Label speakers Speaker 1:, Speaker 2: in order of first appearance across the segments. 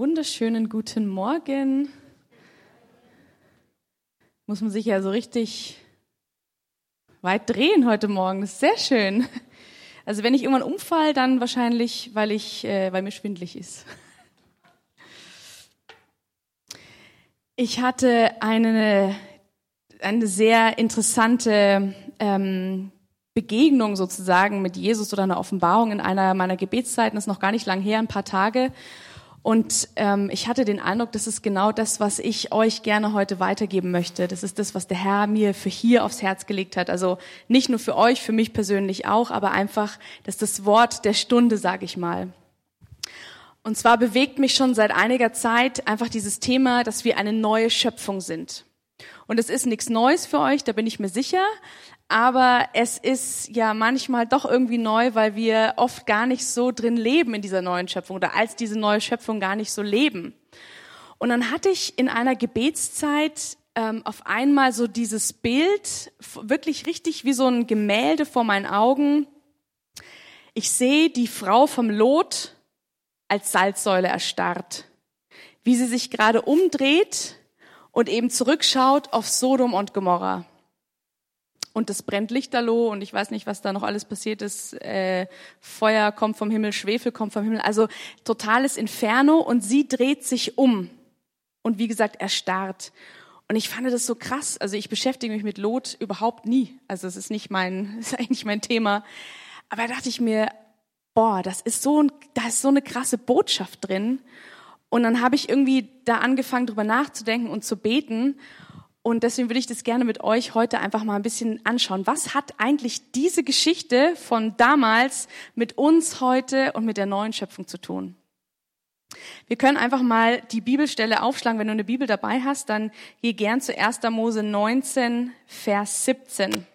Speaker 1: Wunderschönen guten Morgen. Muss man sich ja so richtig weit drehen heute Morgen. Das ist sehr schön. Also wenn ich irgendwann umfall, dann wahrscheinlich, weil ich, äh, weil mir schwindlig ist. Ich hatte eine eine sehr interessante ähm, Begegnung sozusagen mit Jesus oder eine Offenbarung in einer meiner Gebetszeiten. Das ist noch gar nicht lang her, ein paar Tage. Und ähm, ich hatte den Eindruck, das ist genau das, was ich euch gerne heute weitergeben möchte. Das ist das, was der Herr mir für hier aufs Herz gelegt hat. Also nicht nur für euch, für mich persönlich auch, aber einfach, das ist das Wort der Stunde, sage ich mal. Und zwar bewegt mich schon seit einiger Zeit einfach dieses Thema, dass wir eine neue Schöpfung sind. Und es ist nichts Neues für euch, da bin ich mir sicher. Aber es ist ja manchmal doch irgendwie neu, weil wir oft gar nicht so drin leben in dieser neuen Schöpfung oder als diese neue Schöpfung gar nicht so leben. Und dann hatte ich in einer Gebetszeit ähm, auf einmal so dieses Bild, wirklich richtig wie so ein Gemälde vor meinen Augen. Ich sehe die Frau vom Lot als Salzsäule erstarrt, wie sie sich gerade umdreht und eben zurückschaut auf Sodom und Gomorra. Und es brennt Lichterloh und ich weiß nicht, was da noch alles passiert ist. Äh, Feuer kommt vom Himmel, Schwefel kommt vom Himmel. Also totales Inferno und sie dreht sich um. Und wie gesagt, erstarrt. Und ich fand das so krass. Also ich beschäftige mich mit Lot überhaupt nie. Also es ist nicht mein, ist eigentlich mein Thema. Aber da dachte ich mir, boah, das ist so, ein, da ist so eine krasse Botschaft drin. Und dann habe ich irgendwie da angefangen, drüber nachzudenken und zu beten. Und deswegen würde ich das gerne mit euch heute einfach mal ein bisschen anschauen. Was hat eigentlich diese Geschichte von damals mit uns heute und mit der neuen Schöpfung zu tun? Wir können einfach mal die Bibelstelle aufschlagen. Wenn du eine Bibel dabei hast, dann geh gern zu 1. Mose 19, Vers 17.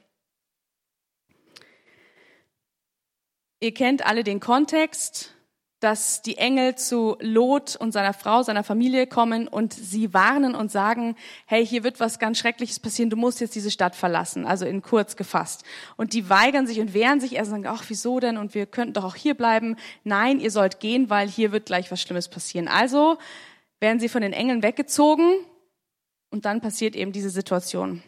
Speaker 1: Ihr kennt alle den Kontext dass die Engel zu Lot und seiner Frau, seiner Familie kommen und sie warnen und sagen, hey, hier wird was ganz Schreckliches passieren, du musst jetzt diese Stadt verlassen, also in kurz gefasst. Und die weigern sich und wehren sich, er sagen, ach, wieso denn? Und wir könnten doch auch hier bleiben. Nein, ihr sollt gehen, weil hier wird gleich was Schlimmes passieren. Also werden sie von den Engeln weggezogen und dann passiert eben diese Situation.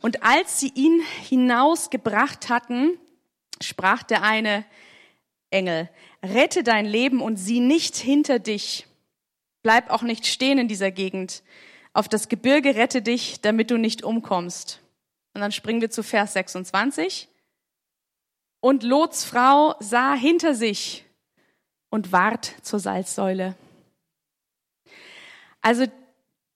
Speaker 1: Und als sie ihn hinausgebracht hatten, sprach der eine Engel, Rette dein Leben und sieh nicht hinter dich. Bleib auch nicht stehen in dieser Gegend. Auf das Gebirge rette dich, damit du nicht umkommst. Und dann springen wir zu Vers 26. Und Lots Frau sah hinter sich und ward zur Salzsäule. Also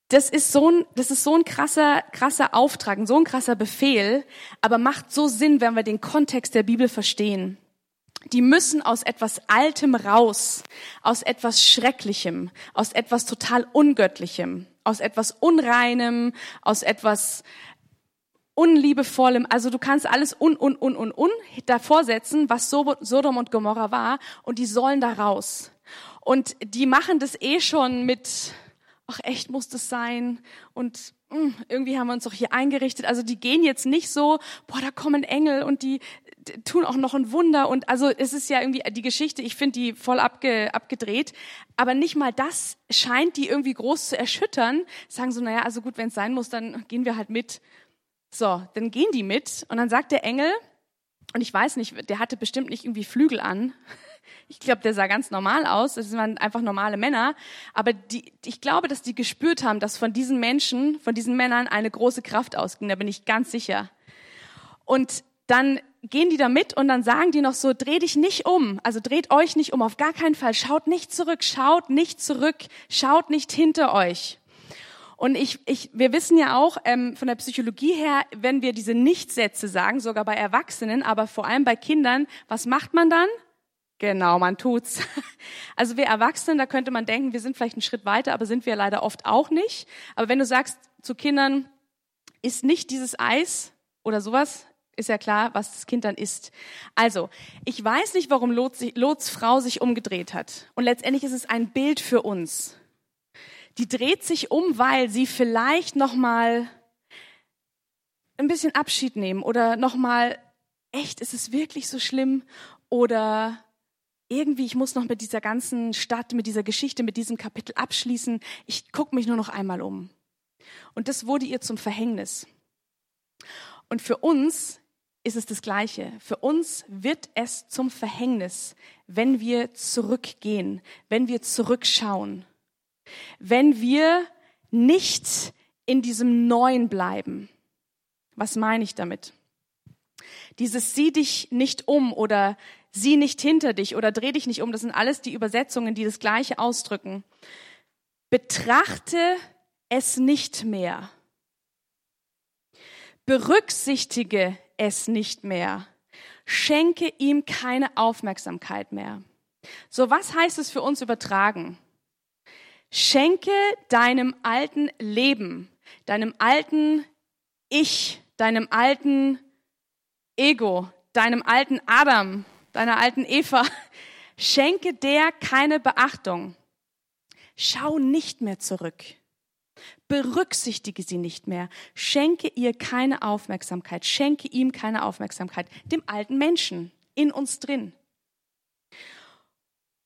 Speaker 1: das ist so ein, das ist so ein krasser, krasser Auftrag, so ein krasser Befehl, aber macht so Sinn, wenn wir den Kontext der Bibel verstehen die müssen aus etwas Altem raus, aus etwas Schrecklichem, aus etwas total Ungöttlichem, aus etwas Unreinem, aus etwas Unliebevollem. Also du kannst alles un, un, un, un, un davor setzen, was Sodom und Gomorra war, und die sollen da raus. Und die machen das eh schon mit, ach echt muss das sein und irgendwie haben wir uns doch hier eingerichtet. Also die gehen jetzt nicht so, boah, da kommen Engel und die tun auch noch ein Wunder. Und also es ist ja irgendwie die Geschichte, ich finde die voll abge, abgedreht. Aber nicht mal das scheint die irgendwie groß zu erschüttern. Sagen so, naja, also gut, wenn es sein muss, dann gehen wir halt mit. So, dann gehen die mit. Und dann sagt der Engel, und ich weiß nicht, der hatte bestimmt nicht irgendwie Flügel an. Ich glaube, der sah ganz normal aus. Das waren einfach normale Männer. Aber die, ich glaube, dass die gespürt haben, dass von diesen Menschen, von diesen Männern eine große Kraft ausging. Da bin ich ganz sicher. Und dann gehen die da mit und dann sagen die noch so, dreh dich nicht um, also dreht euch nicht um, auf gar keinen Fall, schaut nicht zurück, schaut nicht zurück, schaut nicht hinter euch. Und ich, ich, wir wissen ja auch ähm, von der Psychologie her, wenn wir diese Nichtsätze sagen, sogar bei Erwachsenen, aber vor allem bei Kindern, was macht man dann? Genau, man tut's. Also wir Erwachsenen, da könnte man denken, wir sind vielleicht einen Schritt weiter, aber sind wir leider oft auch nicht. Aber wenn du sagst zu Kindern, ist nicht dieses Eis oder sowas, ist ja klar, was das Kind dann isst. Also, ich weiß nicht, warum Lots, Lots Frau sich umgedreht hat. Und letztendlich ist es ein Bild für uns. Die dreht sich um, weil sie vielleicht noch mal ein bisschen Abschied nehmen oder noch mal echt, ist es wirklich so schlimm oder irgendwie, ich muss noch mit dieser ganzen Stadt, mit dieser Geschichte, mit diesem Kapitel abschließen. Ich gucke mich nur noch einmal um. Und das wurde ihr zum Verhängnis. Und für uns ist es das Gleiche. Für uns wird es zum Verhängnis, wenn wir zurückgehen, wenn wir zurückschauen, wenn wir nicht in diesem Neuen bleiben. Was meine ich damit? Dieses sieh dich nicht um oder sieh nicht hinter dich oder dreh dich nicht um, das sind alles die Übersetzungen, die das Gleiche ausdrücken. Betrachte es nicht mehr. Berücksichtige es nicht mehr. Schenke ihm keine Aufmerksamkeit mehr. So, was heißt es für uns übertragen? Schenke deinem alten Leben, deinem alten Ich, deinem alten Ego, deinem alten Adam, deiner alten Eva, schenke der keine Beachtung. Schau nicht mehr zurück. Berücksichtige sie nicht mehr. Schenke ihr keine Aufmerksamkeit. Schenke ihm keine Aufmerksamkeit. Dem alten Menschen in uns drin.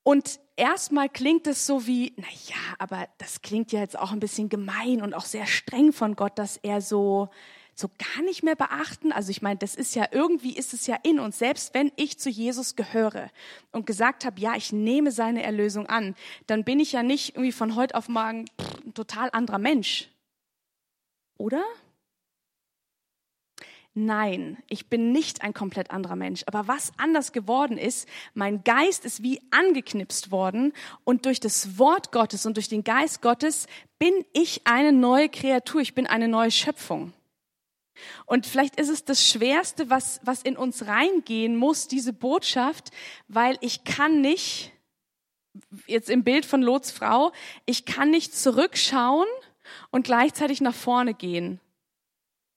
Speaker 1: Und erstmal klingt es so wie, na ja, aber das klingt ja jetzt auch ein bisschen gemein und auch sehr streng von Gott, dass er so so gar nicht mehr beachten. Also ich meine, das ist ja irgendwie ist es ja in uns. Selbst wenn ich zu Jesus gehöre und gesagt habe, ja, ich nehme seine Erlösung an, dann bin ich ja nicht irgendwie von heute auf morgen pff, ein total anderer Mensch. Oder? Nein, ich bin nicht ein komplett anderer Mensch. Aber was anders geworden ist, mein Geist ist wie angeknipst worden und durch das Wort Gottes und durch den Geist Gottes bin ich eine neue Kreatur, ich bin eine neue Schöpfung. Und vielleicht ist es das Schwerste, was, was in uns reingehen muss, diese Botschaft, weil ich kann nicht, jetzt im Bild von Lots Frau, ich kann nicht zurückschauen und gleichzeitig nach vorne gehen.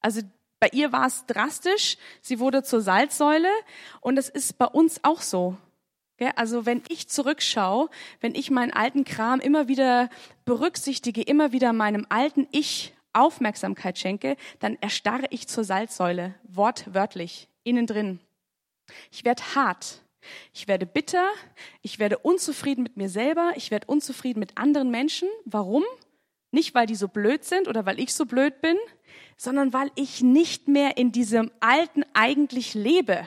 Speaker 1: Also bei ihr war es drastisch, sie wurde zur Salzsäule und es ist bei uns auch so. Also wenn ich zurückschaue, wenn ich meinen alten Kram immer wieder berücksichtige, immer wieder meinem alten Ich Aufmerksamkeit schenke, dann erstarre ich zur Salzsäule, wortwörtlich, innen drin. Ich werde hart. Ich werde bitter. Ich werde unzufrieden mit mir selber. Ich werde unzufrieden mit anderen Menschen. Warum? Nicht, weil die so blöd sind oder weil ich so blöd bin, sondern weil ich nicht mehr in diesem Alten eigentlich lebe.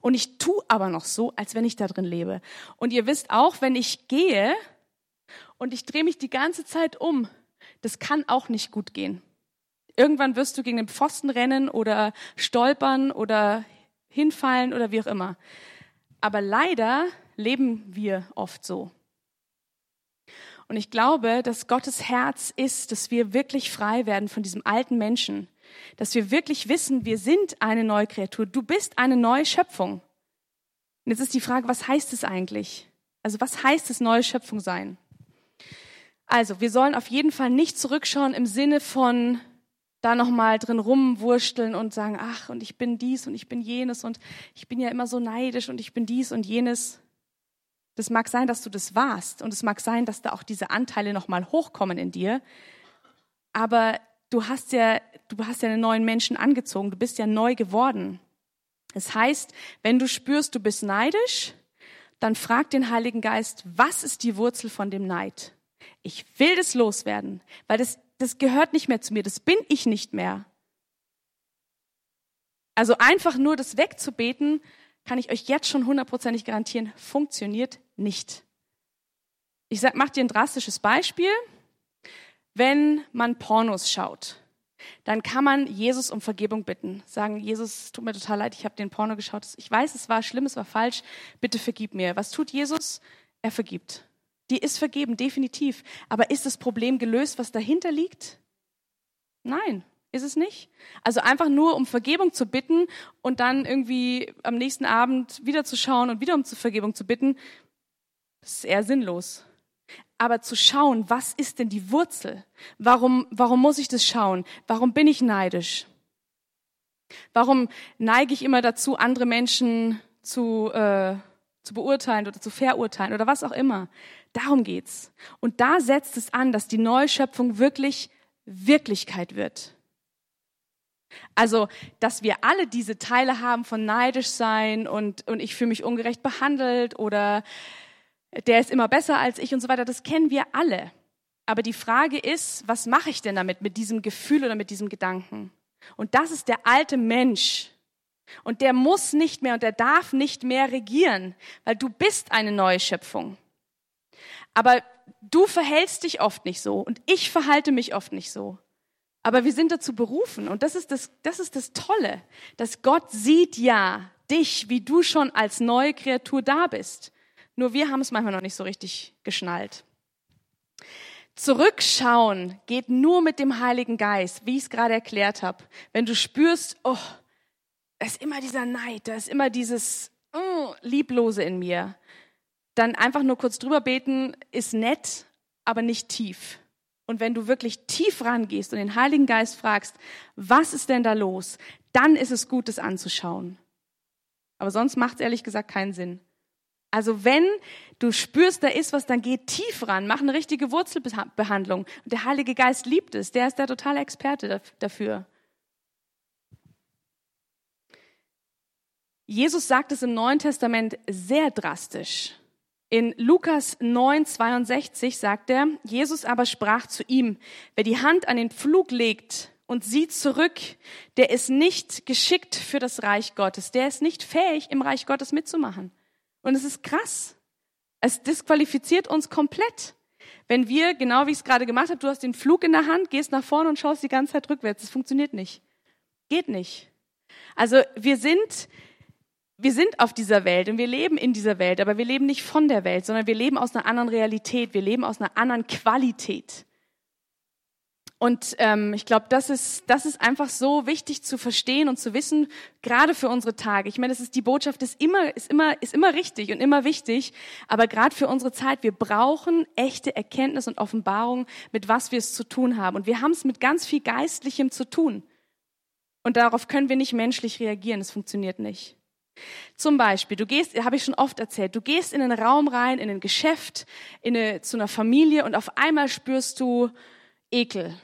Speaker 1: Und ich tu aber noch so, als wenn ich da drin lebe. Und ihr wisst auch, wenn ich gehe und ich drehe mich die ganze Zeit um, das kann auch nicht gut gehen. Irgendwann wirst du gegen den Pfosten rennen oder stolpern oder hinfallen oder wie auch immer. Aber leider leben wir oft so. Und ich glaube, dass Gottes Herz ist, dass wir wirklich frei werden von diesem alten Menschen, dass wir wirklich wissen, wir sind eine neue Kreatur, du bist eine neue Schöpfung. Und jetzt ist die Frage, was heißt es eigentlich? Also was heißt es, neue Schöpfung sein? Also, wir sollen auf jeden Fall nicht zurückschauen im Sinne von da nochmal drin rumwursteln und sagen, ach, und ich bin dies und ich bin jenes und ich bin ja immer so neidisch und ich bin dies und jenes. Das mag sein, dass du das warst und es mag sein, dass da auch diese Anteile nochmal hochkommen in dir. Aber du hast ja, du hast ja einen neuen Menschen angezogen, du bist ja neu geworden. Das heißt, wenn du spürst, du bist neidisch, dann frag den Heiligen Geist, was ist die Wurzel von dem Neid? Ich will das loswerden, weil das, das gehört nicht mehr zu mir, das bin ich nicht mehr. Also einfach nur das wegzubeten, kann ich euch jetzt schon hundertprozentig garantieren, funktioniert nicht. Ich sag, mach dir ein drastisches Beispiel. Wenn man Pornos schaut, dann kann man Jesus um Vergebung bitten. Sagen, Jesus, tut mir total leid, ich habe den Porno geschaut. Ich weiß, es war schlimm, es war falsch. Bitte vergib mir. Was tut Jesus? Er vergibt. Die ist vergeben, definitiv. Aber ist das Problem gelöst, was dahinter liegt? Nein, ist es nicht. Also einfach nur um Vergebung zu bitten und dann irgendwie am nächsten Abend wieder zu schauen und wieder um Vergebung zu bitten, ist eher sinnlos. Aber zu schauen, was ist denn die Wurzel? Warum, warum muss ich das schauen? Warum bin ich neidisch? Warum neige ich immer dazu, andere Menschen zu, äh, zu beurteilen oder zu verurteilen oder was auch immer? Darum geht's. Und da setzt es an, dass die Neuschöpfung wirklich Wirklichkeit wird. Also, dass wir alle diese Teile haben von neidisch sein und, und ich fühle mich ungerecht behandelt oder der ist immer besser als ich und so weiter, das kennen wir alle. Aber die Frage ist, was mache ich denn damit, mit diesem Gefühl oder mit diesem Gedanken? Und das ist der alte Mensch. Und der muss nicht mehr und der darf nicht mehr regieren, weil du bist eine neue Schöpfung. Aber du verhältst dich oft nicht so und ich verhalte mich oft nicht so. Aber wir sind dazu berufen und das ist das, das ist das Tolle, dass Gott sieht ja dich, wie du schon als neue Kreatur da bist. Nur wir haben es manchmal noch nicht so richtig geschnallt. Zurückschauen geht nur mit dem Heiligen Geist, wie ich es gerade erklärt habe. Wenn du spürst, oh, da ist immer dieser Neid, da ist immer dieses oh, Lieblose in mir, dann einfach nur kurz drüber beten ist nett, aber nicht tief. Und wenn du wirklich tief rangehst und den Heiligen Geist fragst, was ist denn da los, dann ist es gut, es anzuschauen. Aber sonst macht es ehrlich gesagt keinen Sinn. Also wenn du spürst, da ist was, dann geh tief ran, mach eine richtige Wurzelbehandlung. Und der Heilige Geist liebt es, der ist der totale Experte dafür. Jesus sagt es im Neuen Testament sehr drastisch. In Lukas 9, 62 sagt er, Jesus aber sprach zu ihm, wer die Hand an den Pflug legt und sieht zurück, der ist nicht geschickt für das Reich Gottes, der ist nicht fähig, im Reich Gottes mitzumachen. Und es ist krass. Es disqualifiziert uns komplett. Wenn wir, genau wie ich es gerade gemacht habe, du hast den Flug in der Hand, gehst nach vorne und schaust die ganze Zeit rückwärts. Das funktioniert nicht. Geht nicht. Also wir sind, wir sind auf dieser Welt und wir leben in dieser Welt, aber wir leben nicht von der Welt, sondern wir leben aus einer anderen Realität. Wir leben aus einer anderen Qualität. Und ähm, ich glaube, das ist, das ist einfach so wichtig zu verstehen und zu wissen, gerade für unsere Tage. Ich meine, das ist die Botschaft ist immer, ist immer, ist immer richtig und immer wichtig. Aber gerade für unsere Zeit, wir brauchen echte Erkenntnis und Offenbarung, mit was wir es zu tun haben. Und wir haben es mit ganz viel Geistlichem zu tun. Und darauf können wir nicht menschlich reagieren. Es funktioniert nicht. Zum Beispiel, du gehst, habe ich schon oft erzählt, du gehst in einen Raum rein, in ein Geschäft, in eine, zu einer Familie und auf einmal spürst du Ekel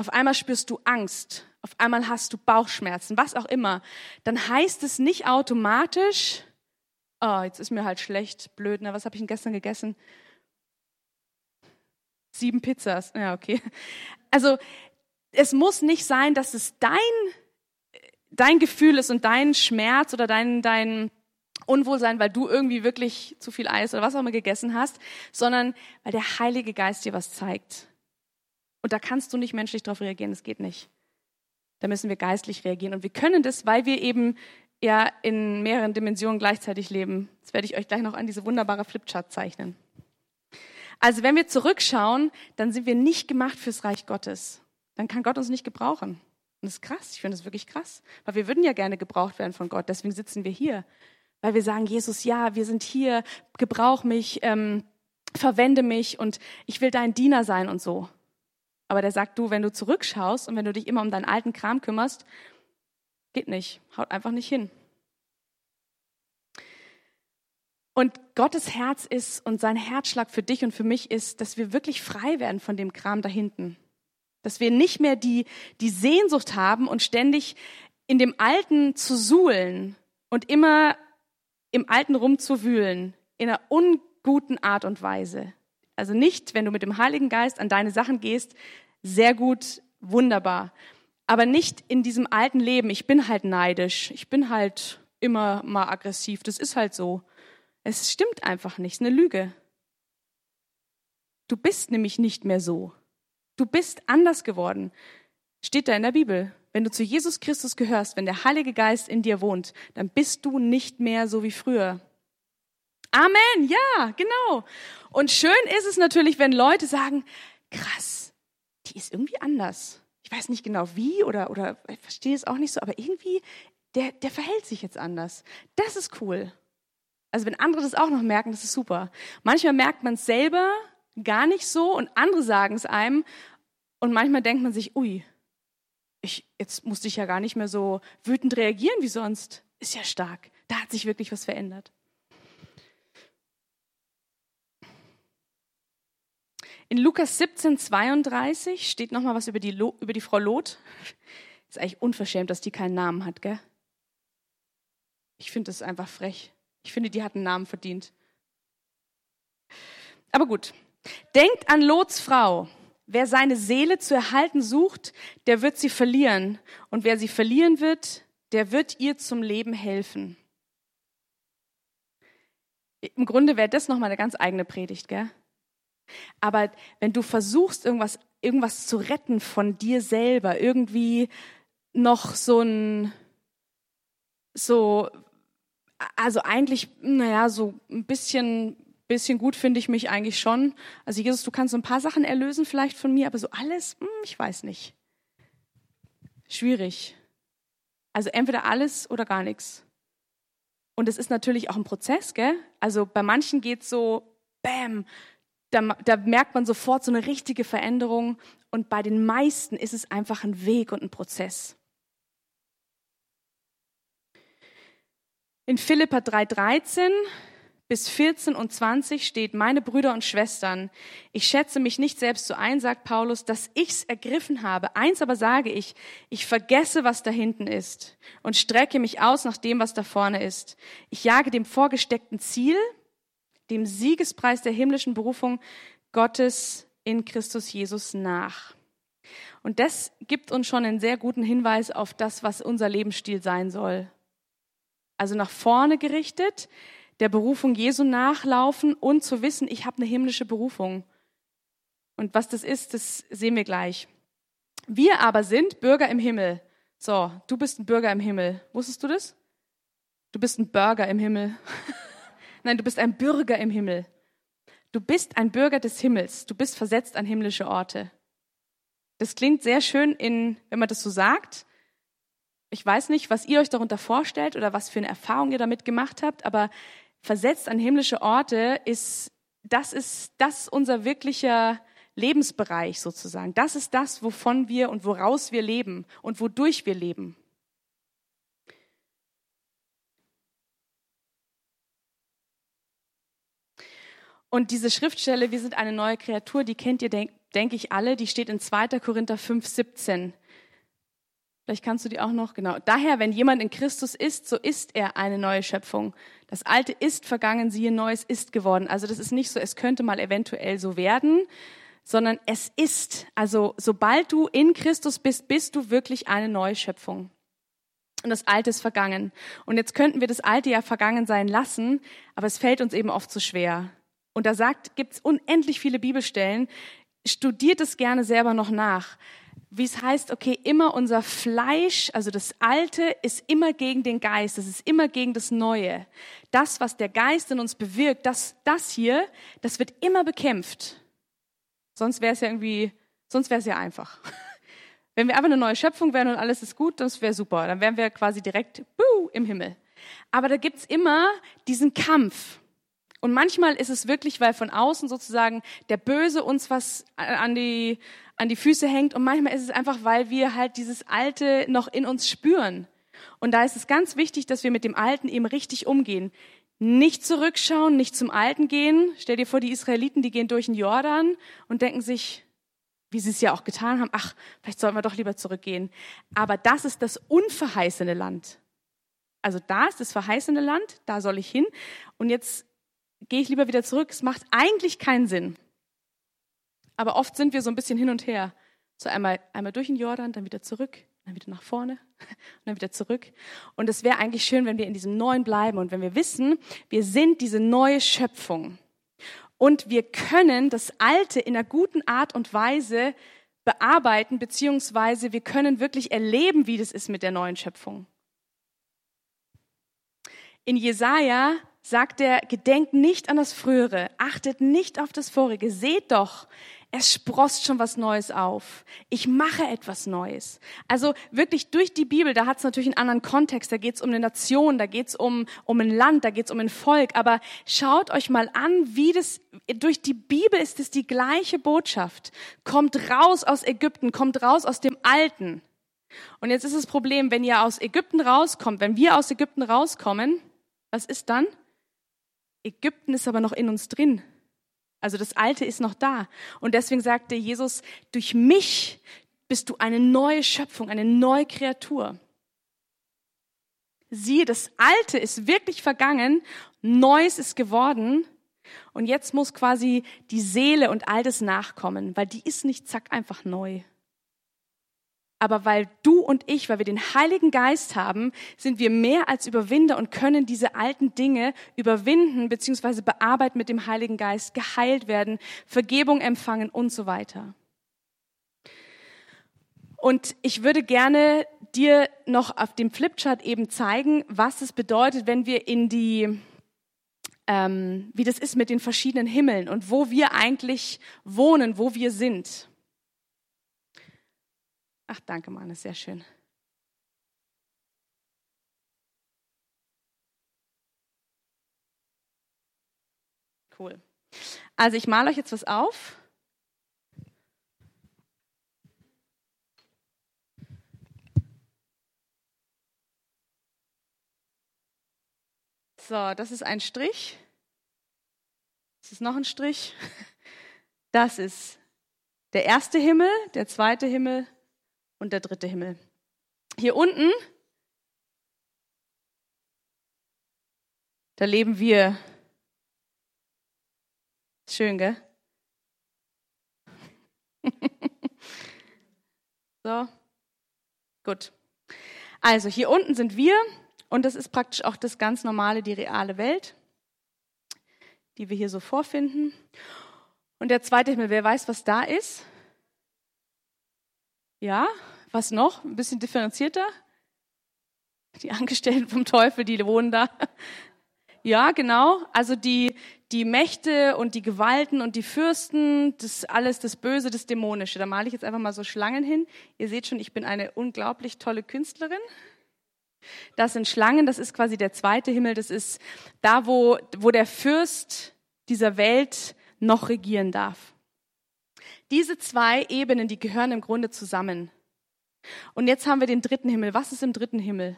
Speaker 1: auf einmal spürst du Angst, auf einmal hast du Bauchschmerzen, was auch immer, dann heißt es nicht automatisch, oh, jetzt ist mir halt schlecht, blöd, na, was habe ich denn gestern gegessen? Sieben Pizzas, ja, okay. Also, es muss nicht sein, dass es dein, dein Gefühl ist und dein Schmerz oder dein, dein Unwohlsein, weil du irgendwie wirklich zu viel Eis oder was auch immer gegessen hast, sondern weil der Heilige Geist dir was zeigt. Und da kannst du nicht menschlich darauf reagieren, das geht nicht. Da müssen wir geistlich reagieren. Und wir können das, weil wir eben ja in mehreren Dimensionen gleichzeitig leben. Das werde ich euch gleich noch an diese wunderbare Flipchart zeichnen. Also wenn wir zurückschauen, dann sind wir nicht gemacht fürs Reich Gottes. Dann kann Gott uns nicht gebrauchen. Und das ist krass. Ich finde das wirklich krass. Weil wir würden ja gerne gebraucht werden von Gott. Deswegen sitzen wir hier. Weil wir sagen, Jesus, ja, wir sind hier, gebrauch mich, ähm, verwende mich und ich will dein Diener sein und so. Aber der sagt, du, wenn du zurückschaust und wenn du dich immer um deinen alten Kram kümmerst, geht nicht, haut einfach nicht hin. Und Gottes Herz ist und sein Herzschlag für dich und für mich ist, dass wir wirklich frei werden von dem Kram da hinten. Dass wir nicht mehr die, die Sehnsucht haben und ständig in dem Alten zu suhlen und immer im Alten rumzuwühlen, in einer unguten Art und Weise. Also nicht, wenn du mit dem Heiligen Geist an deine Sachen gehst, sehr gut, wunderbar. Aber nicht in diesem alten Leben, ich bin halt neidisch, ich bin halt immer mal aggressiv, das ist halt so. Es stimmt einfach nicht, es ist eine Lüge. Du bist nämlich nicht mehr so. Du bist anders geworden. Steht da in der Bibel. Wenn du zu Jesus Christus gehörst, wenn der Heilige Geist in dir wohnt, dann bist du nicht mehr so wie früher. Amen, ja, genau. Und schön ist es natürlich, wenn Leute sagen, krass, die ist irgendwie anders. Ich weiß nicht genau wie oder, oder ich verstehe es auch nicht so, aber irgendwie, der, der verhält sich jetzt anders. Das ist cool. Also wenn andere das auch noch merken, das ist super. Manchmal merkt man es selber gar nicht so und andere sagen es einem und manchmal denkt man sich, ui, ich, jetzt musste ich ja gar nicht mehr so wütend reagieren wie sonst. Ist ja stark. Da hat sich wirklich was verändert. In Lukas 17, 32 steht nochmal was über die, über die Frau Lot. Ist eigentlich unverschämt, dass die keinen Namen hat, gell? Ich finde das einfach frech. Ich finde, die hat einen Namen verdient. Aber gut. Denkt an Lots Frau. Wer seine Seele zu erhalten sucht, der wird sie verlieren. Und wer sie verlieren wird, der wird ihr zum Leben helfen. Im Grunde wäre das nochmal eine ganz eigene Predigt, gell? Aber wenn du versuchst, irgendwas, irgendwas zu retten von dir selber, irgendwie noch so ein, so, also eigentlich, naja, so ein bisschen, bisschen gut finde ich mich eigentlich schon. Also Jesus, du kannst so ein paar Sachen erlösen vielleicht von mir, aber so alles, hm, ich weiß nicht. Schwierig. Also entweder alles oder gar nichts. Und es ist natürlich auch ein Prozess, gell? Also bei manchen geht es so, bam, da, da merkt man sofort so eine richtige Veränderung. Und bei den meisten ist es einfach ein Weg und ein Prozess. In Philippa 3,13 bis 14 und 20 steht, meine Brüder und Schwestern, ich schätze mich nicht selbst so ein, sagt Paulus, dass ich's ergriffen habe. Eins aber sage ich, ich vergesse, was da hinten ist und strecke mich aus nach dem, was da vorne ist. Ich jage dem vorgesteckten Ziel, dem Siegespreis der himmlischen Berufung Gottes in Christus Jesus nach. Und das gibt uns schon einen sehr guten Hinweis auf das, was unser Lebensstil sein soll. Also nach vorne gerichtet, der Berufung Jesu nachlaufen und zu wissen, ich habe eine himmlische Berufung. Und was das ist, das sehen wir gleich. Wir aber sind Bürger im Himmel. So, du bist ein Bürger im Himmel. Wusstest du das? Du bist ein Bürger im Himmel. Nein, du bist ein Bürger im Himmel. Du bist ein Bürger des Himmels. Du bist versetzt an himmlische Orte. Das klingt sehr schön in, wenn man das so sagt. Ich weiß nicht, was ihr euch darunter vorstellt oder was für eine Erfahrung ihr damit gemacht habt, aber versetzt an himmlische Orte ist, das ist, das unser wirklicher Lebensbereich sozusagen. Das ist das, wovon wir und woraus wir leben und wodurch wir leben. Und diese Schriftstelle, wir sind eine neue Kreatur, die kennt ihr, denke denk ich, alle, die steht in 2. Korinther 5, 17. Vielleicht kannst du die auch noch, genau. Daher, wenn jemand in Christus ist, so ist er eine neue Schöpfung. Das Alte ist vergangen, siehe, Neues ist geworden. Also das ist nicht so, es könnte mal eventuell so werden, sondern es ist. Also sobald du in Christus bist, bist du wirklich eine neue Schöpfung. Und das Alte ist vergangen. Und jetzt könnten wir das Alte ja vergangen sein lassen, aber es fällt uns eben oft so schwer. Und da sagt, gibt's unendlich viele Bibelstellen. Studiert es gerne selber noch nach wie es heißt, okay, immer unser Fleisch, also das Alte, ist immer gegen den Geist, es ist immer gegen das Neue. Das, was der Geist in uns bewirkt, das, das hier, das wird immer bekämpft. Sonst wäre es ja irgendwie, sonst wäre es ja einfach. Wenn wir einfach eine neue Schöpfung wären und alles ist gut, das wäre super. Dann wären wir quasi direkt buh, im Himmel. Aber da gibt's immer diesen Kampf. Und manchmal ist es wirklich, weil von außen sozusagen der Böse uns was an die, an die Füße hängt. Und manchmal ist es einfach, weil wir halt dieses Alte noch in uns spüren. Und da ist es ganz wichtig, dass wir mit dem Alten eben richtig umgehen. Nicht zurückschauen, nicht zum Alten gehen. Stell dir vor, die Israeliten, die gehen durch den Jordan und denken sich, wie sie es ja auch getan haben, ach, vielleicht sollten wir doch lieber zurückgehen. Aber das ist das unverheißene Land. Also da ist das verheißene Land, da soll ich hin. Und jetzt gehe ich lieber wieder zurück. Es macht eigentlich keinen Sinn. Aber oft sind wir so ein bisschen hin und her. So einmal, einmal durch den Jordan, dann wieder zurück, dann wieder nach vorne und dann wieder zurück. Und es wäre eigentlich schön, wenn wir in diesem Neuen bleiben und wenn wir wissen, wir sind diese neue Schöpfung. Und wir können das Alte in einer guten Art und Weise bearbeiten, beziehungsweise wir können wirklich erleben, wie das ist mit der neuen Schöpfung. In Jesaja sagt er, gedenkt nicht an das Frühere, achtet nicht auf das Vorige, seht doch, es sprost schon was Neues auf. Ich mache etwas Neues. Also wirklich durch die Bibel, da hat es natürlich einen anderen Kontext. Da geht es um eine Nation, da geht es um, um ein Land, da geht es um ein Volk. Aber schaut euch mal an, wie das, durch die Bibel ist es die gleiche Botschaft. Kommt raus aus Ägypten, kommt raus aus dem Alten. Und jetzt ist das Problem, wenn ihr aus Ägypten rauskommt, wenn wir aus Ägypten rauskommen, was ist dann? Ägypten ist aber noch in uns drin. Also das Alte ist noch da. Und deswegen sagte Jesus, durch mich bist du eine neue Schöpfung, eine neue Kreatur. Siehe, das Alte ist wirklich vergangen, Neues ist geworden und jetzt muss quasi die Seele und Altes nachkommen, weil die ist nicht zack einfach neu. Aber weil du und ich, weil wir den Heiligen Geist haben, sind wir mehr als Überwinder und können diese alten Dinge überwinden bzw. bearbeiten mit dem Heiligen Geist, geheilt werden, Vergebung empfangen und so weiter. Und ich würde gerne dir noch auf dem Flipchart eben zeigen, was es bedeutet, wenn wir in die, ähm, wie das ist mit den verschiedenen Himmeln und wo wir eigentlich wohnen, wo wir sind. Ach, danke, Mann, ist sehr schön. Cool. Also ich male euch jetzt was auf. So, das ist ein Strich. Das ist noch ein Strich. Das ist der erste Himmel, der zweite Himmel, und der dritte Himmel. Hier unten, da leben wir. Schön, gell? so, gut. Also hier unten sind wir und das ist praktisch auch das ganz normale, die reale Welt, die wir hier so vorfinden. Und der zweite Himmel, wer weiß, was da ist? Ja, was noch? Ein bisschen differenzierter? Die Angestellten vom Teufel, die wohnen da. Ja, genau. Also die, die Mächte und die Gewalten und die Fürsten, das alles das Böse, das Dämonische. Da male ich jetzt einfach mal so Schlangen hin. Ihr seht schon, ich bin eine unglaublich tolle Künstlerin. Das sind Schlangen, das ist quasi der zweite Himmel. Das ist da, wo, wo der Fürst dieser Welt noch regieren darf. Diese zwei Ebenen, die gehören im Grunde zusammen. Und jetzt haben wir den dritten Himmel. Was ist im dritten Himmel?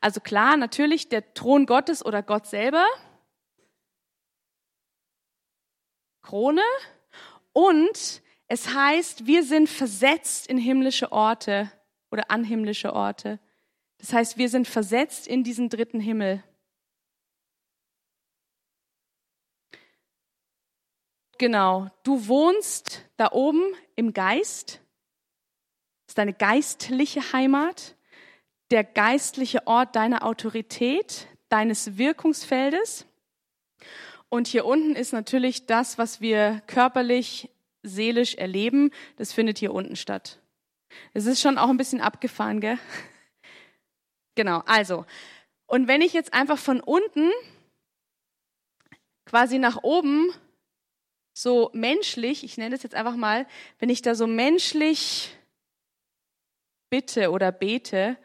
Speaker 1: Also klar, natürlich der Thron Gottes oder Gott selber. Krone. Und es heißt, wir sind versetzt in himmlische Orte oder an himmlische Orte. Das heißt, wir sind versetzt in diesen dritten Himmel. Genau, du wohnst da oben im Geist. Das ist deine geistliche Heimat, der geistliche Ort deiner Autorität, deines Wirkungsfeldes. Und hier unten ist natürlich das, was wir körperlich, seelisch erleben, das findet hier unten statt. Es ist schon auch ein bisschen abgefahren, gell? Genau, also. Und wenn ich jetzt einfach von unten quasi nach oben so menschlich, ich nenne das jetzt einfach mal, wenn ich da so menschlich bitte oder bete,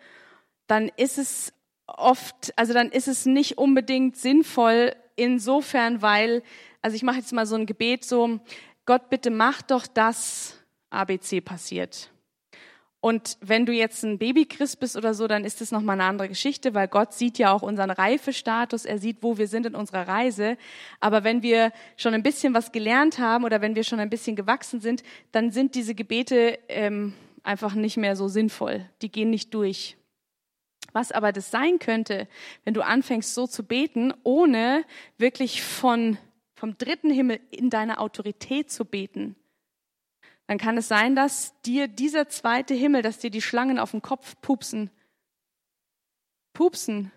Speaker 1: dann ist es oft, also dann ist es nicht unbedingt sinnvoll insofern, weil, also ich mache jetzt mal so ein Gebet so, Gott bitte mach doch, dass ABC passiert. Und wenn du jetzt ein Babychrist bist oder so, dann ist das nochmal eine andere Geschichte, weil Gott sieht ja auch unseren Reifestatus, er sieht, wo wir sind in unserer Reise. Aber wenn wir schon ein bisschen was gelernt haben oder wenn wir schon ein bisschen gewachsen sind, dann sind diese Gebete ähm, einfach nicht mehr so sinnvoll. Die gehen nicht durch. Was aber das sein könnte, wenn du anfängst so zu beten, ohne wirklich von, vom dritten Himmel in deiner Autorität zu beten, dann kann es sein, dass dir dieser zweite Himmel, dass dir die Schlangen auf den Kopf pupsen. Pupsen.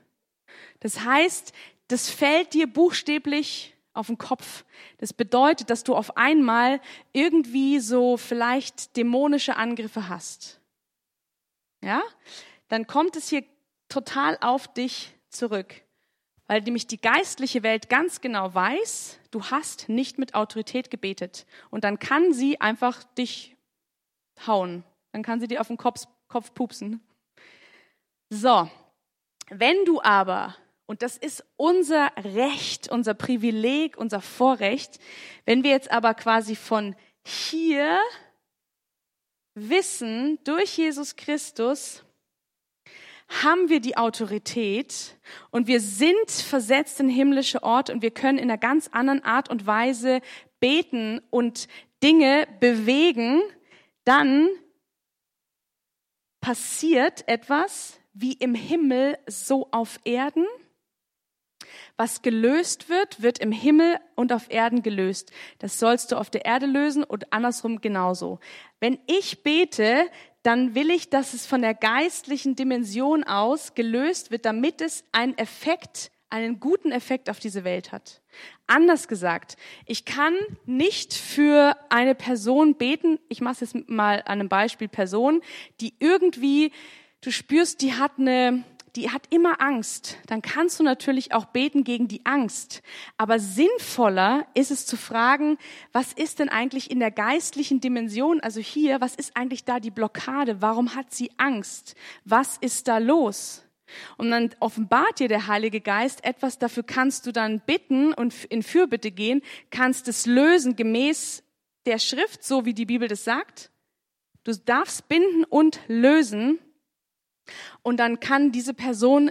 Speaker 1: Das heißt, das fällt dir buchstäblich auf den Kopf. Das bedeutet, dass du auf einmal irgendwie so vielleicht dämonische Angriffe hast. Ja? Dann kommt es hier total auf dich zurück weil nämlich die geistliche Welt ganz genau weiß, du hast nicht mit Autorität gebetet. Und dann kann sie einfach dich hauen. Dann kann sie dir auf den Kopf, Kopf pupsen. So, wenn du aber, und das ist unser Recht, unser Privileg, unser Vorrecht, wenn wir jetzt aber quasi von hier wissen, durch Jesus Christus, haben wir die Autorität und wir sind versetzt in himmlische Orte und wir können in einer ganz anderen Art und Weise beten und Dinge bewegen, dann passiert etwas wie im Himmel, so auf Erden. Was gelöst wird, wird im Himmel und auf Erden gelöst. Das sollst du auf der Erde lösen und andersrum genauso. Wenn ich bete, dann will ich, dass es von der geistlichen Dimension aus gelöst wird, damit es einen Effekt, einen guten Effekt auf diese Welt hat. Anders gesagt, ich kann nicht für eine Person beten, ich mache es jetzt mal an einem Beispiel Person, die irgendwie, du spürst, die hat eine, die hat immer Angst, dann kannst du natürlich auch beten gegen die Angst. Aber sinnvoller ist es zu fragen, was ist denn eigentlich in der geistlichen Dimension, also hier, was ist eigentlich da die Blockade? Warum hat sie Angst? Was ist da los? Und dann offenbart dir der Heilige Geist etwas, dafür kannst du dann bitten und in Fürbitte gehen, kannst es lösen gemäß der Schrift, so wie die Bibel das sagt. Du darfst binden und lösen und dann kann diese Person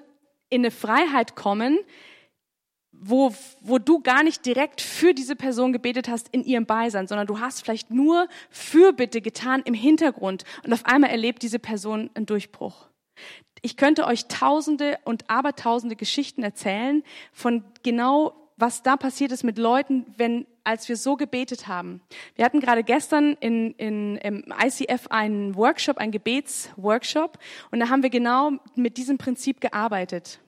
Speaker 1: in eine Freiheit kommen, wo, wo du gar nicht direkt für diese Person gebetet hast in ihrem Beisein, sondern du hast vielleicht nur Fürbitte getan im Hintergrund und auf einmal erlebt diese Person einen Durchbruch. Ich könnte euch tausende und abertausende Geschichten erzählen von genau was da passiert ist mit Leuten, wenn, als wir so gebetet haben. Wir hatten gerade gestern in, in, im ICF einen Workshop, einen Gebetsworkshop, und da haben wir genau mit diesem Prinzip gearbeitet.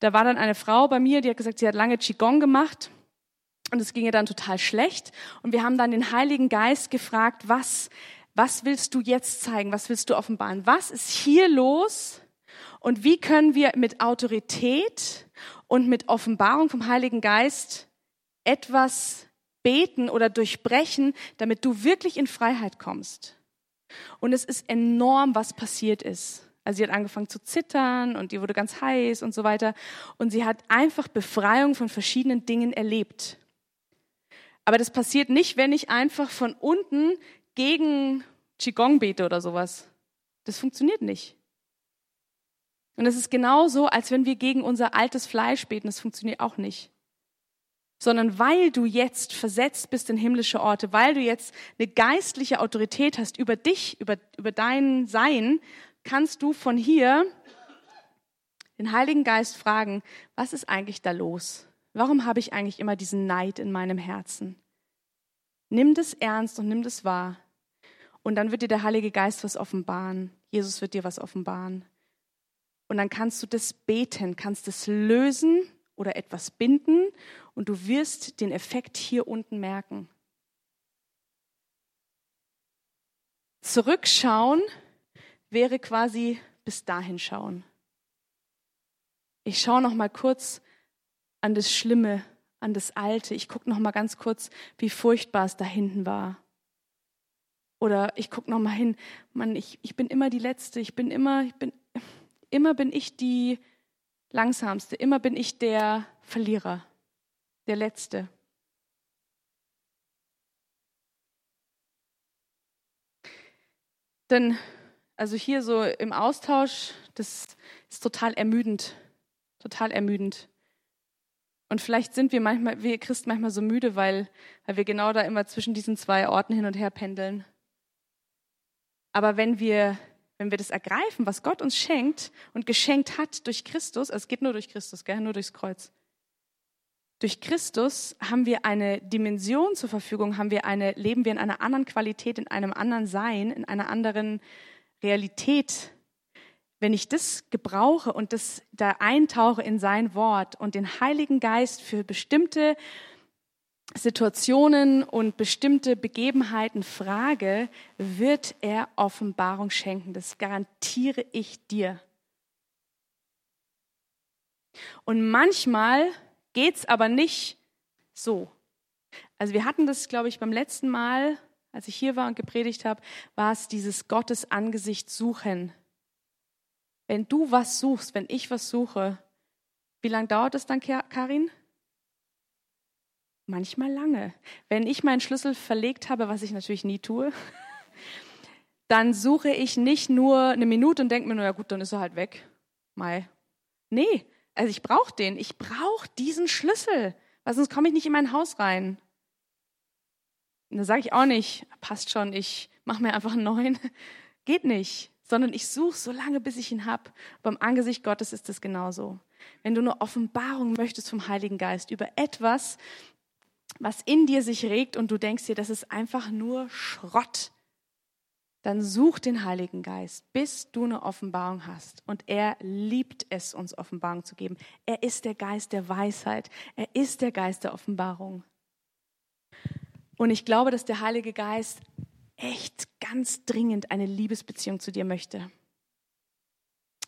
Speaker 1: Da war dann eine Frau bei mir, die hat gesagt, sie hat lange Qigong gemacht und es ging ihr dann total schlecht. Und wir haben dann den Heiligen Geist gefragt, was, was willst du jetzt zeigen? Was willst du offenbaren? Was ist hier los? Und wie können wir mit Autorität und mit Offenbarung vom Heiligen Geist etwas beten oder durchbrechen, damit du wirklich in Freiheit kommst? Und es ist enorm, was passiert ist. Also sie hat angefangen zu zittern und die wurde ganz heiß und so weiter. Und sie hat einfach Befreiung von verschiedenen Dingen erlebt. Aber das passiert nicht, wenn ich einfach von unten gegen Qigong bete oder sowas. Das funktioniert nicht. Und es ist genauso, als wenn wir gegen unser altes Fleisch beten. Das funktioniert auch nicht. Sondern weil du jetzt versetzt bist in himmlische Orte, weil du jetzt eine geistliche Autorität hast über dich, über, über dein Sein, kannst du von hier den Heiligen Geist fragen, was ist eigentlich da los? Warum habe ich eigentlich immer diesen Neid in meinem Herzen? Nimm das ernst und nimm das wahr. Und dann wird dir der Heilige Geist was offenbaren. Jesus wird dir was offenbaren. Und dann kannst du das beten, kannst es lösen oder etwas binden und du wirst den Effekt hier unten merken. Zurückschauen wäre quasi bis dahin schauen. Ich schaue noch mal kurz an das Schlimme, an das Alte. Ich gucke noch mal ganz kurz, wie furchtbar es da hinten war. Oder ich gucke noch mal hin, Mann, ich, ich bin immer die Letzte. Ich bin immer, ich bin, Immer bin ich die Langsamste, immer bin ich der Verlierer, der Letzte. Denn, also hier so im Austausch, das ist total ermüdend, total ermüdend. Und vielleicht sind wir manchmal, wir Christen manchmal so müde, weil, weil wir genau da immer zwischen diesen zwei Orten hin und her pendeln. Aber wenn wir wenn wir das ergreifen, was Gott uns schenkt und geschenkt hat durch Christus, also es geht nur durch Christus, gell, nur durchs Kreuz. Durch Christus haben wir eine Dimension zur Verfügung, haben wir eine, leben wir in einer anderen Qualität, in einem anderen Sein, in einer anderen Realität. Wenn ich das gebrauche und das da eintauche in sein Wort und den Heiligen Geist für bestimmte Situationen und bestimmte Begebenheiten frage, wird er Offenbarung schenken. Das garantiere ich dir. Und manchmal geht's aber nicht so. Also wir hatten das, glaube ich, beim letzten Mal, als ich hier war und gepredigt habe, war es dieses Gottes Angesicht suchen. Wenn du was suchst, wenn ich was suche, wie lange dauert es dann, Karin? Manchmal lange. Wenn ich meinen Schlüssel verlegt habe, was ich natürlich nie tue, dann suche ich nicht nur eine Minute und denke mir nur, ja gut, dann ist er halt weg. Mai. Nee, also ich brauche den. Ich brauche diesen Schlüssel, weil sonst komme ich nicht in mein Haus rein. Und da sage ich auch nicht, passt schon, ich mache mir einfach einen neuen. Geht nicht, sondern ich suche so lange, bis ich ihn habe. Beim Angesicht Gottes ist es genauso. Wenn du eine Offenbarung möchtest vom Heiligen Geist über etwas, was in dir sich regt und du denkst dir, das ist einfach nur Schrott, dann such den Heiligen Geist, bis du eine Offenbarung hast. Und er liebt es, uns Offenbarung zu geben. Er ist der Geist der Weisheit. Er ist der Geist der Offenbarung. Und ich glaube, dass der Heilige Geist echt ganz dringend eine Liebesbeziehung zu dir möchte.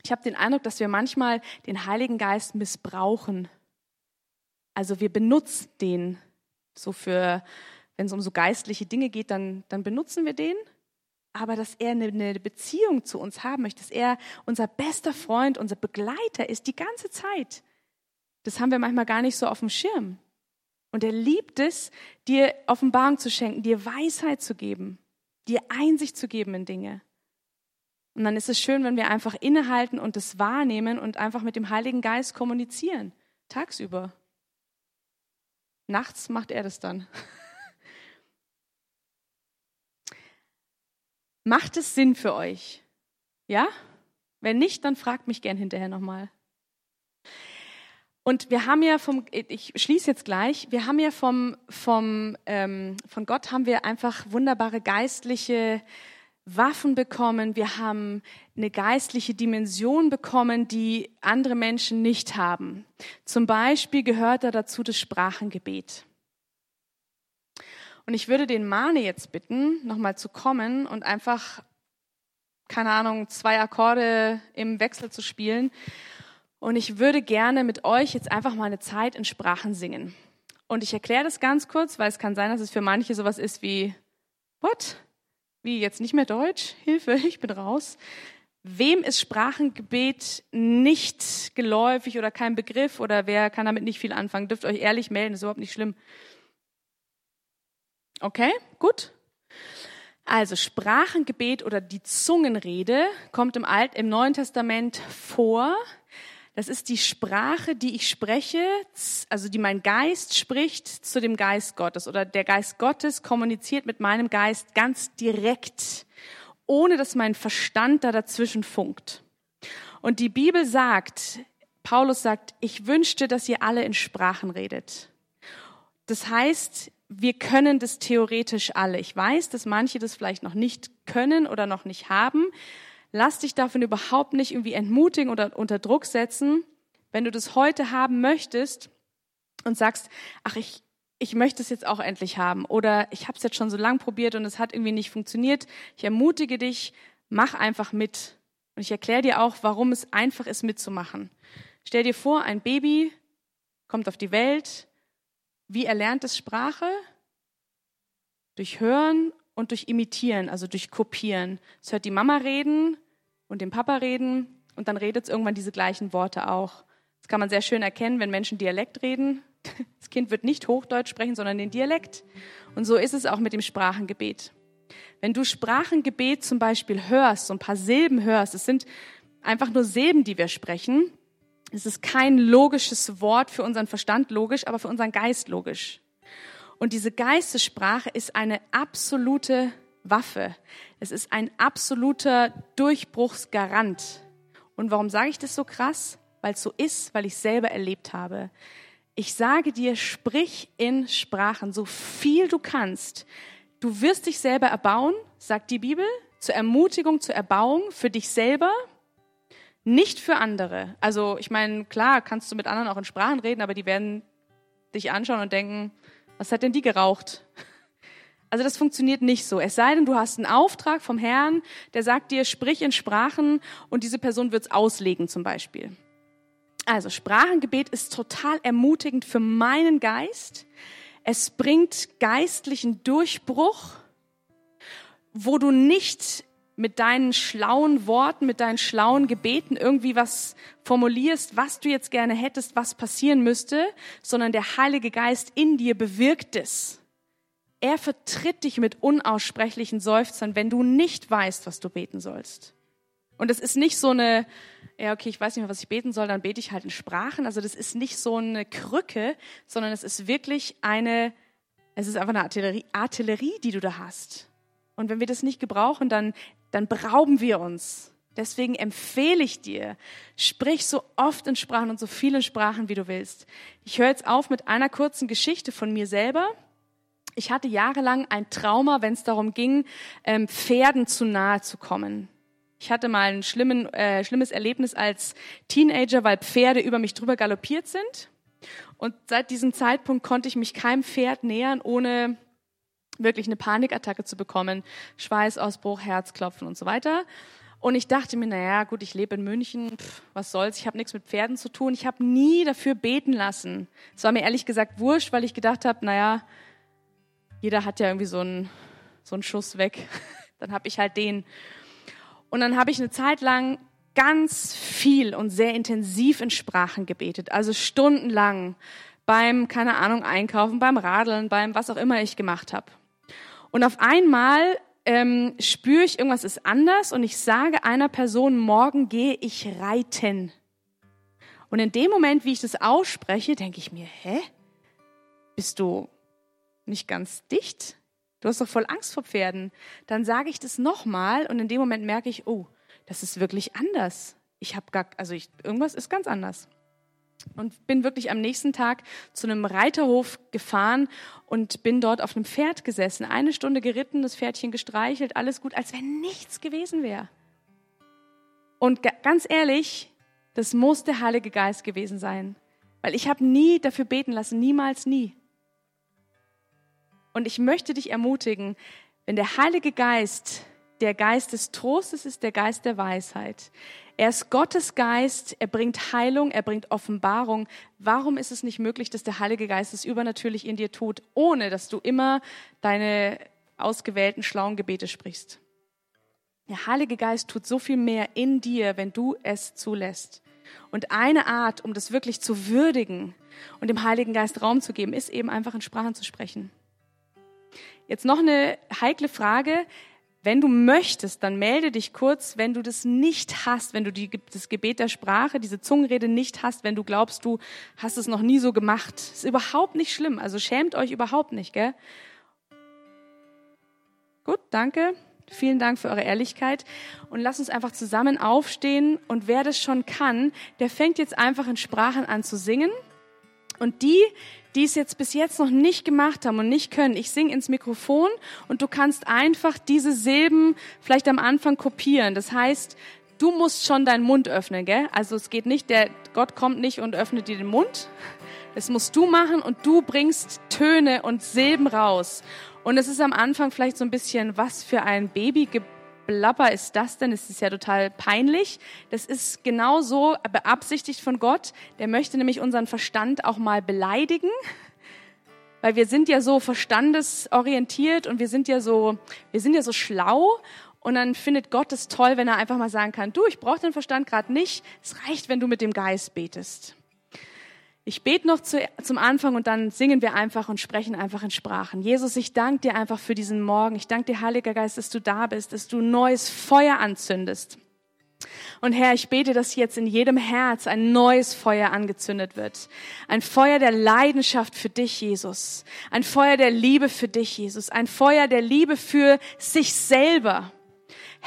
Speaker 1: Ich habe den Eindruck, dass wir manchmal den Heiligen Geist missbrauchen. Also wir benutzen den so für, wenn es um so geistliche Dinge geht, dann, dann benutzen wir den aber dass er eine Beziehung zu uns haben möchte, dass er unser bester Freund, unser Begleiter ist die ganze Zeit. Das haben wir manchmal gar nicht so auf dem Schirm. Und er liebt es, dir Offenbarung zu schenken, dir Weisheit zu geben, dir Einsicht zu geben in Dinge. Und dann ist es schön, wenn wir einfach innehalten und das wahrnehmen und einfach mit dem Heiligen Geist kommunizieren, tagsüber. Nachts macht er das dann. Macht es Sinn für euch? Ja? Wenn nicht, dann fragt mich gern hinterher nochmal. Und wir haben ja vom, ich schließe jetzt gleich, wir haben ja vom, vom, ähm, von Gott haben wir einfach wunderbare geistliche Waffen bekommen. Wir haben eine geistliche Dimension bekommen, die andere Menschen nicht haben. Zum Beispiel gehört da dazu das Sprachengebet. Und ich würde den Mane jetzt bitten, nochmal zu kommen und einfach, keine Ahnung, zwei Akkorde im Wechsel zu spielen. Und ich würde gerne mit euch jetzt einfach mal eine Zeit in Sprachen singen. Und ich erkläre das ganz kurz, weil es kann sein, dass es für manche sowas ist wie, what? Wie jetzt nicht mehr Deutsch? Hilfe, ich bin raus. Wem ist Sprachengebet nicht geläufig oder kein Begriff oder wer kann damit nicht viel anfangen, dürft euch ehrlich melden, ist überhaupt nicht schlimm. Okay, gut. Also Sprachengebet oder die Zungenrede kommt im Alt, im Neuen Testament vor. Das ist die Sprache, die ich spreche, also die mein Geist spricht zu dem Geist Gottes oder der Geist Gottes kommuniziert mit meinem Geist ganz direkt, ohne dass mein Verstand da dazwischen funkt. Und die Bibel sagt, Paulus sagt, ich wünschte, dass ihr alle in Sprachen redet. Das heißt, wir können das theoretisch alle. Ich weiß, dass manche das vielleicht noch nicht können oder noch nicht haben. Lass dich davon überhaupt nicht irgendwie entmutigen oder unter Druck setzen. Wenn du das heute haben möchtest und sagst, ach, ich, ich möchte es jetzt auch endlich haben oder ich habe es jetzt schon so lange probiert und es hat irgendwie nicht funktioniert, ich ermutige dich, mach einfach mit. Und ich erkläre dir auch, warum es einfach ist, mitzumachen. Stell dir vor, ein Baby kommt auf die Welt, wie erlernt es Sprache? Durch Hören und durch Imitieren, also durch Kopieren. Es hört die Mama reden und den Papa reden und dann redet es irgendwann diese gleichen Worte auch. Das kann man sehr schön erkennen, wenn Menschen Dialekt reden. Das Kind wird nicht Hochdeutsch sprechen, sondern den Dialekt. Und so ist es auch mit dem Sprachengebet. Wenn du Sprachengebet zum Beispiel hörst, so ein paar Silben hörst, es sind einfach nur Silben, die wir sprechen, es ist kein logisches Wort für unseren Verstand logisch, aber für unseren Geist logisch. Und diese Geistessprache ist eine absolute Waffe. Es ist ein absoluter Durchbruchsgarant. Und warum sage ich das so krass? Weil es so ist, weil ich selber erlebt habe. Ich sage dir, sprich in Sprachen, so viel du kannst. Du wirst dich selber erbauen, sagt die Bibel, zur Ermutigung, zur Erbauung für dich selber nicht für andere. Also ich meine, klar, kannst du mit anderen auch in Sprachen reden, aber die werden dich anschauen und denken, was hat denn die geraucht? Also das funktioniert nicht so. Es sei denn, du hast einen Auftrag vom Herrn, der sagt dir, sprich in Sprachen und diese Person wird's auslegen zum Beispiel. Also Sprachengebet ist total ermutigend für meinen Geist. Es bringt geistlichen Durchbruch, wo du nicht mit deinen schlauen Worten, mit deinen schlauen Gebeten irgendwie was formulierst, was du jetzt gerne hättest, was passieren müsste, sondern der Heilige Geist in dir bewirkt es. Er vertritt dich mit unaussprechlichen Seufzern, wenn du nicht weißt, was du beten sollst. Und es ist nicht so eine, ja, okay, ich weiß nicht mehr, was ich beten soll, dann bete ich halt in Sprachen. Also das ist nicht so eine Krücke, sondern es ist wirklich eine Es ist einfach eine Artillerie, Artillerie, die du da hast. Und wenn wir das nicht gebrauchen, dann, dann berauben wir uns. Deswegen empfehle ich dir, sprich so oft in Sprachen und so vielen Sprachen, wie du willst. Ich höre jetzt auf mit einer kurzen Geschichte von mir selber. Ich hatte jahrelang ein Trauma, wenn es darum ging, ähm, Pferden zu nahe zu kommen. Ich hatte mal ein schlimmen, äh, schlimmes Erlebnis als Teenager, weil Pferde über mich drüber galoppiert sind. Und seit diesem Zeitpunkt konnte ich mich keinem Pferd nähern, ohne wirklich eine Panikattacke zu bekommen. Schweißausbruch, Herzklopfen und so weiter. Und ich dachte mir, naja, gut, ich lebe in München, pff, was soll's, ich habe nichts mit Pferden zu tun. Ich habe nie dafür beten lassen. Es war mir ehrlich gesagt wurscht, weil ich gedacht habe, naja, jeder hat ja irgendwie so einen, so einen Schuss weg. Dann habe ich halt den. Und dann habe ich eine Zeit lang ganz viel und sehr intensiv in Sprachen gebetet, also stundenlang beim, keine Ahnung, Einkaufen, beim Radeln, beim was auch immer ich gemacht habe. Und auf einmal ähm, spüre ich, irgendwas ist anders und ich sage einer Person, morgen gehe ich reiten. Und in dem Moment, wie ich das ausspreche, denke ich mir, hä? Bist du nicht ganz dicht? Du hast doch voll Angst vor Pferden. Dann sage ich das nochmal und in dem Moment merke ich, oh, das ist wirklich anders. Ich habe gar, also ich, irgendwas ist ganz anders. Und bin wirklich am nächsten Tag zu einem Reiterhof gefahren und bin dort auf einem Pferd gesessen. Eine Stunde geritten, das Pferdchen gestreichelt, alles gut, als wenn nichts gewesen wäre. Und ganz ehrlich, das muss der Heilige Geist gewesen sein. Weil ich habe nie dafür beten lassen, niemals nie. Und ich möchte dich ermutigen, wenn der Heilige Geist der Geist des Trostes ist der Geist der Weisheit. Er ist Gottes Geist, er bringt Heilung, er bringt Offenbarung. Warum ist es nicht möglich, dass der Heilige Geist es übernatürlich in dir tut, ohne dass du immer deine ausgewählten schlauen Gebete sprichst? Der Heilige Geist tut so viel mehr in dir, wenn du es zulässt. Und eine Art, um das wirklich zu würdigen und dem Heiligen Geist Raum zu geben, ist eben einfach in Sprachen zu sprechen. Jetzt noch eine heikle Frage. Wenn du möchtest, dann melde dich kurz, wenn du das nicht hast, wenn du die, das Gebet der Sprache, diese Zungenrede nicht hast, wenn du glaubst, du hast es noch nie so gemacht. Ist überhaupt nicht schlimm. Also schämt euch überhaupt nicht, gell? Gut, danke. Vielen Dank für eure Ehrlichkeit. Und lass uns einfach zusammen aufstehen. Und wer das schon kann, der fängt jetzt einfach in Sprachen an zu singen. Und die, die es jetzt bis jetzt noch nicht gemacht haben und nicht können, ich singe ins Mikrofon und du kannst einfach diese Silben vielleicht am Anfang kopieren. Das heißt, du musst schon deinen Mund öffnen, gell? Also es geht nicht, der Gott kommt nicht und öffnet dir den Mund. Das musst du machen und du bringst Töne und Silben raus. Und es ist am Anfang vielleicht so ein bisschen, was für ein Baby Blabber ist das denn? Es ist ja total peinlich. Das ist genau so beabsichtigt von Gott. Der möchte nämlich unseren Verstand auch mal beleidigen. Weil wir sind ja so verstandesorientiert und wir sind ja so, wir sind ja so schlau. Und dann findet Gott es toll, wenn er einfach mal sagen kann, du, ich brauche den Verstand gerade nicht. Es reicht, wenn du mit dem Geist betest. Ich bete noch zu, zum Anfang und dann singen wir einfach und sprechen einfach in Sprachen. Jesus, ich danke dir einfach für diesen Morgen. Ich danke dir, Heiliger Geist, dass du da bist, dass du neues Feuer anzündest. Und Herr, ich bete, dass jetzt in jedem Herz ein neues Feuer angezündet wird. Ein Feuer der Leidenschaft für dich, Jesus. Ein Feuer der Liebe für dich, Jesus. Ein Feuer der Liebe für sich selber.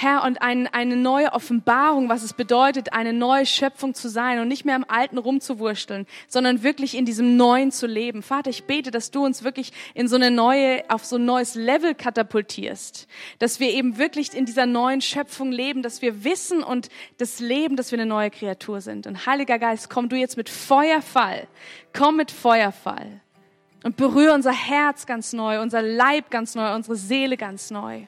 Speaker 1: Herr, und ein, eine neue Offenbarung, was es bedeutet, eine neue Schöpfung zu sein und nicht mehr im Alten rumzuwursteln, sondern wirklich in diesem Neuen zu leben. Vater, ich bete, dass du uns wirklich in so eine neue, auf so ein neues Level katapultierst, dass wir eben wirklich in dieser neuen Schöpfung leben, dass wir wissen und das Leben, dass wir eine neue Kreatur sind. Und Heiliger Geist, komm du jetzt mit Feuerfall, komm mit Feuerfall und berühre unser Herz ganz neu, unser Leib ganz neu, unsere Seele ganz neu.